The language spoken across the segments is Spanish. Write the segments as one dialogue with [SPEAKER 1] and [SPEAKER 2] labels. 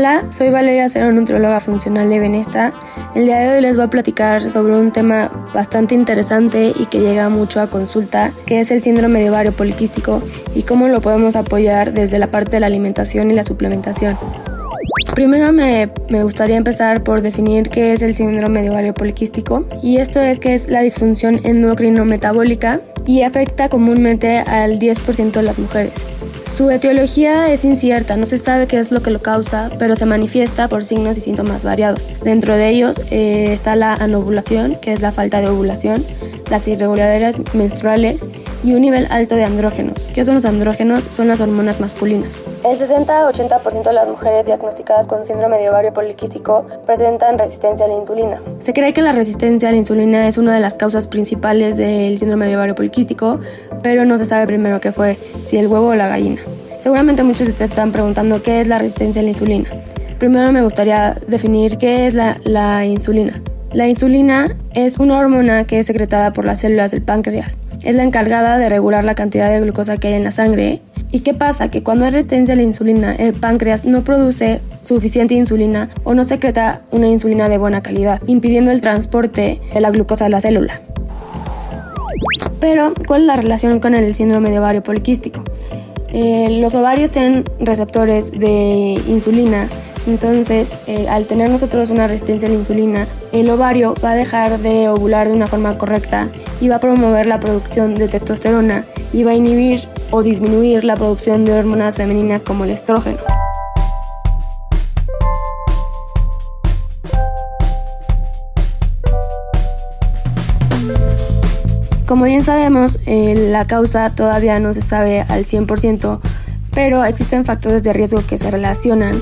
[SPEAKER 1] Hola, soy Valeria Cero, nutróloga funcional de Benesta. El día de hoy les voy a platicar sobre un tema bastante interesante y que llega mucho a consulta, que es el síndrome de ovario poliquístico y cómo lo podemos apoyar desde la parte de la alimentación y la suplementación. Primero me, me, gustaría empezar por definir qué es el síndrome de ovario poliquístico y esto es que es la disfunción endocrino-metabólica y afecta comúnmente al 10% de las mujeres. Su etiología es incierta, no se sabe qué es lo que lo causa, pero se manifiesta por signos y síntomas variados. Dentro de ellos eh, está la anovulación, que es la falta de ovulación, las irregularidades menstruales y un nivel alto de andrógenos. ¿Qué son los andrógenos? Son las hormonas masculinas. El 60-80% de las mujeres diagnosticadas con síndrome de ovario poliquístico presentan resistencia a la insulina. Se cree que la resistencia a la insulina es una de las causas principales del síndrome de ovario poliquístico, pero no se sabe primero qué fue, si el huevo o la gallina. Seguramente muchos de ustedes están preguntando qué es la resistencia a la insulina. Primero me gustaría definir qué es la, insulina. La insulina es una hormona que es secretada por las células del páncreas. Es la encargada de regular la cantidad de glucosa que hay en la sangre. ¿Y qué pasa? Que cuando hay resistencia a la insulina, el páncreas no produce suficiente insulina o no secreta una insulina de buena calidad, impidiendo el transporte de la glucosa a la célula. Pero, ¿cuál es la relación con el síndrome de ovario poliquístico? Eh, los ovarios tienen receptores de insulina, entonces eh, al tener nosotros una resistencia a la insulina, el ovario va a dejar de ovular de una forma correcta y va a promover la producción de testosterona y va a inhibir o disminuir la producción de hormonas femeninas como el estrógeno. Como bien sabemos, eh, la causa todavía no se sabe al 100%, pero existen factores de riesgo que se relacionan eh,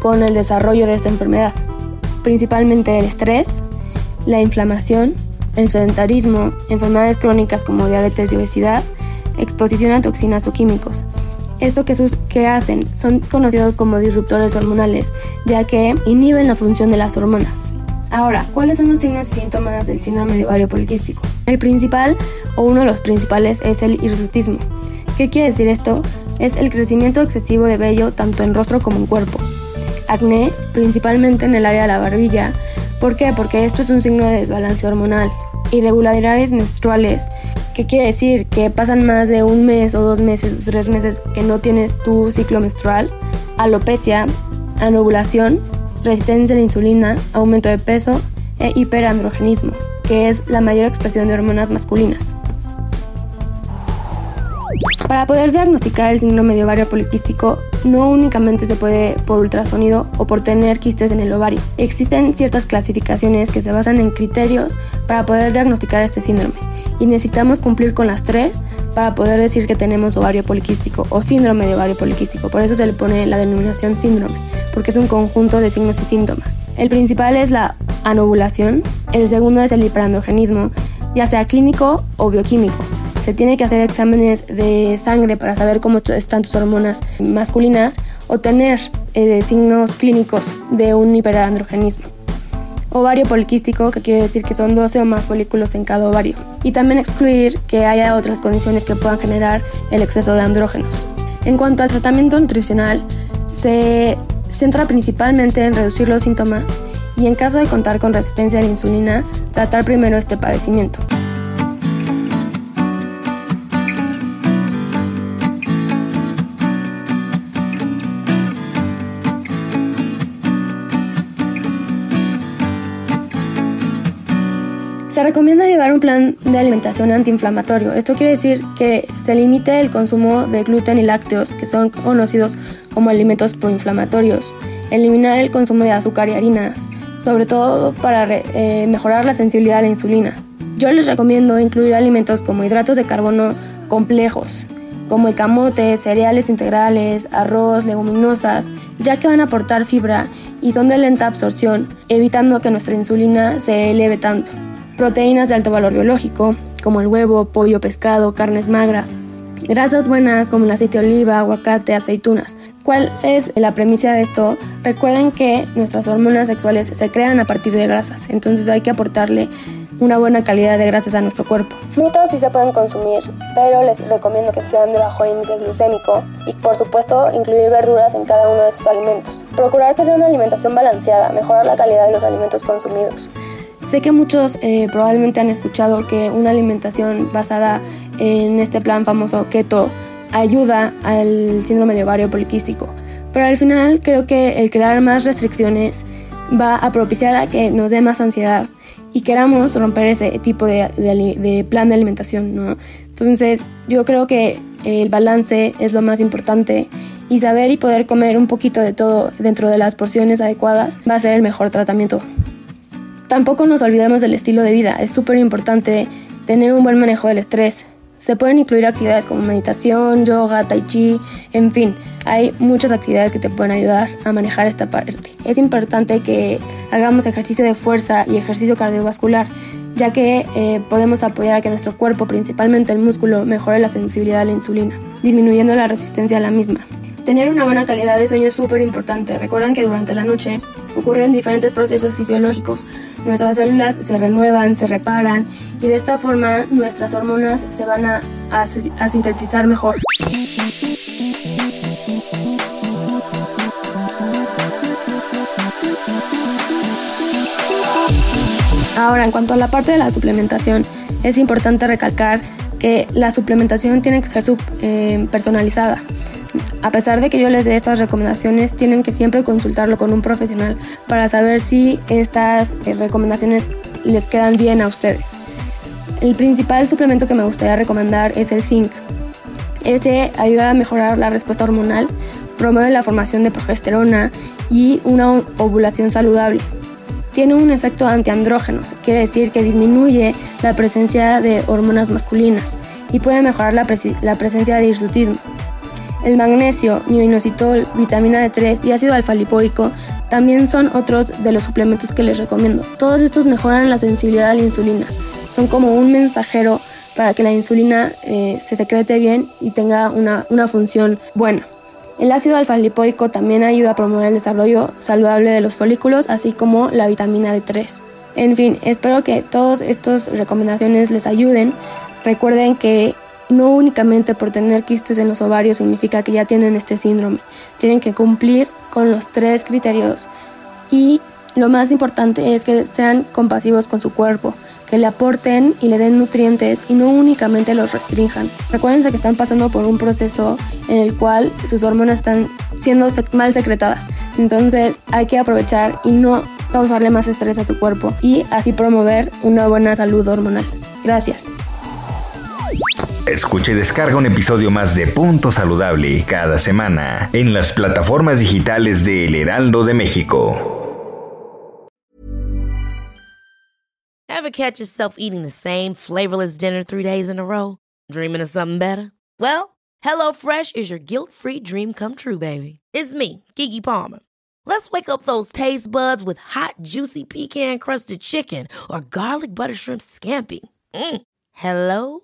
[SPEAKER 1] con el desarrollo de esta enfermedad, principalmente el estrés, la inflamación, el sedentarismo, enfermedades crónicas como diabetes y obesidad, exposición a toxinas o químicos. Esto que, sus, que hacen son conocidos como disruptores hormonales, ya que inhiben la función de las hormonas. Ahora, ¿cuáles son los signos y síntomas del síndrome de ovario poliquístico? El principal, o uno de los principales, es el hirsutismo. ¿Qué quiere decir esto? Es el crecimiento excesivo de vello tanto en rostro como en cuerpo. Acné, principalmente en el área de la barbilla. ¿Por qué? Porque esto es un signo de desbalance hormonal. Irregularidades menstruales. ¿Qué quiere decir? Que pasan más de un mes o dos meses o tres meses que no tienes tu ciclo menstrual. Alopecia, anovulación, resistencia a la insulina, aumento de peso e hiperandrogenismo, que es la mayor expresión de hormonas masculinas. Para poder diagnosticar el síndrome de ovario poliquístico, no únicamente se puede por ultrasonido o por tener quistes en el ovario. Existen ciertas clasificaciones que se basan en criterios para poder diagnosticar este síndrome y necesitamos cumplir con las tres para poder decir que tenemos ovario poliquístico o síndrome de ovario poliquístico. Por eso se le pone la denominación síndrome, porque es un conjunto de signos y síntomas. El principal es la anovulación, el segundo es el hiperandrogenismo, ya sea clínico o bioquímico. Se tiene que hacer exámenes de sangre para saber cómo están tus hormonas masculinas o tener eh, signos clínicos de un hiperandrogenismo. Ovario poliquístico, que quiere decir que son 12 o más folículos en cada ovario. Y también excluir que haya otras condiciones que puedan generar el exceso de andrógenos. En cuanto al tratamiento nutricional, se centra principalmente en reducir los síntomas y en caso de contar con resistencia a la insulina, tratar primero este padecimiento. Recomienda llevar un plan de alimentación antiinflamatorio. Esto quiere decir que se limite el consumo de gluten y lácteos, que son conocidos como alimentos proinflamatorios. Eliminar el consumo de azúcar y harinas, sobre todo para eh, mejorar la sensibilidad a la insulina. Yo les recomiendo incluir alimentos como hidratos de carbono complejos, como el camote, cereales integrales, arroz, leguminosas, ya que van a aportar fibra y son de lenta absorción, evitando que nuestra insulina se eleve tanto. Proteínas de alto valor biológico, como el huevo, pollo, pescado, carnes magras. Grasas buenas como el aceite de oliva, aguacate, aceitunas. ¿Cuál es la premisa de esto? Recuerden que nuestras hormonas sexuales se crean a partir de grasas, entonces hay que aportarle una buena calidad de grasas a nuestro cuerpo. Frutas sí se pueden consumir, pero les recomiendo que sean de bajo índice glucémico y por supuesto incluir verduras en cada uno de sus alimentos. Procurar que sea una alimentación balanceada, mejorar la calidad de los alimentos consumidos. Sé que muchos eh, probablemente han escuchado que una alimentación basada en este plan famoso keto ayuda al síndrome de ovario poliquístico, pero al final creo que el crear más restricciones va a propiciar a que nos dé más ansiedad y queramos romper ese tipo de, plan de alimentación, ¿no? Entonces yo creo que el balance es lo más importante y saber y poder comer un poquito de todo dentro de las porciones adecuadas va a ser el mejor tratamiento. Tampoco nos olvidemos del estilo de vida, es súper importante tener un buen manejo del estrés, se pueden incluir actividades como meditación, yoga, tai chi, en fin, hay muchas actividades que te pueden ayudar a manejar esta parte. Es importante que hagamos ejercicio de fuerza y ejercicio cardiovascular, ya que eh, podemos apoyar a que nuestro cuerpo, principalmente el músculo, mejore la sensibilidad a la insulina, disminuyendo la resistencia a la misma. Tener una buena calidad de sueño es súper importante. Recuerden que durante la noche ocurren diferentes procesos fisiológicos. Nuestras células se renuevan, se reparan y de esta forma nuestras hormonas se van a, a sintetizar mejor. Ahora, en cuanto a la parte de la suplementación, es importante recalcar que la suplementación tiene que ser eh, personalizada. A pesar de que yo les dé estas recomendaciones, tienen que siempre consultarlo con un profesional para saber si estas eh, recomendaciones les quedan bien a ustedes. El principal suplemento que me gustaría recomendar es el zinc. Este ayuda a mejorar la respuesta hormonal, promueve la formación de progesterona y una ovulación saludable. Tiene un efecto antiandrógenos, quiere decir que disminuye la presencia de hormonas masculinas y puede mejorar la, la presencia de hirsutismo. El magnesio, mioinositol, vitamina D3 y ácido alfa-lipoico también son otros de los suplementos que les recomiendo. Todos estos mejoran la sensibilidad a la insulina. Son como un mensajero para que la insulina eh, se secrete bien y tenga una, una función buena. El ácido alfa-lipoico también ayuda a promover el desarrollo saludable de los folículos, así como la vitamina D3. En fin, espero que todas estas recomendaciones les ayuden. Recuerden que no únicamente por tener quistes en los ovarios significa que ya tienen este síndrome. Tienen que cumplir con los tres criterios y lo más importante es que sean compasivos con su cuerpo, que le aporten y le den nutrientes y no únicamente los restrinjan. Recuérdense que están pasando por un proceso en el cual sus hormonas están siendo mal secretadas. Entonces hay que aprovechar y no causarle más estrés a su cuerpo y así promover una buena salud hormonal. Gracias.
[SPEAKER 2] Escuche y descarga un episodio más de Punto Saludable cada semana en las plataformas digitales de El Heraldo de México.
[SPEAKER 3] Ever catch yourself eating the same flavorless dinner three days in a row? Dreaming of something better? Well, HelloFresh is your guilt-free dream come true, baby. It's me, Kiki Palmer. Let's wake up those taste buds with hot, juicy pecan-crusted chicken or garlic butter shrimp scampi. Mm. Hello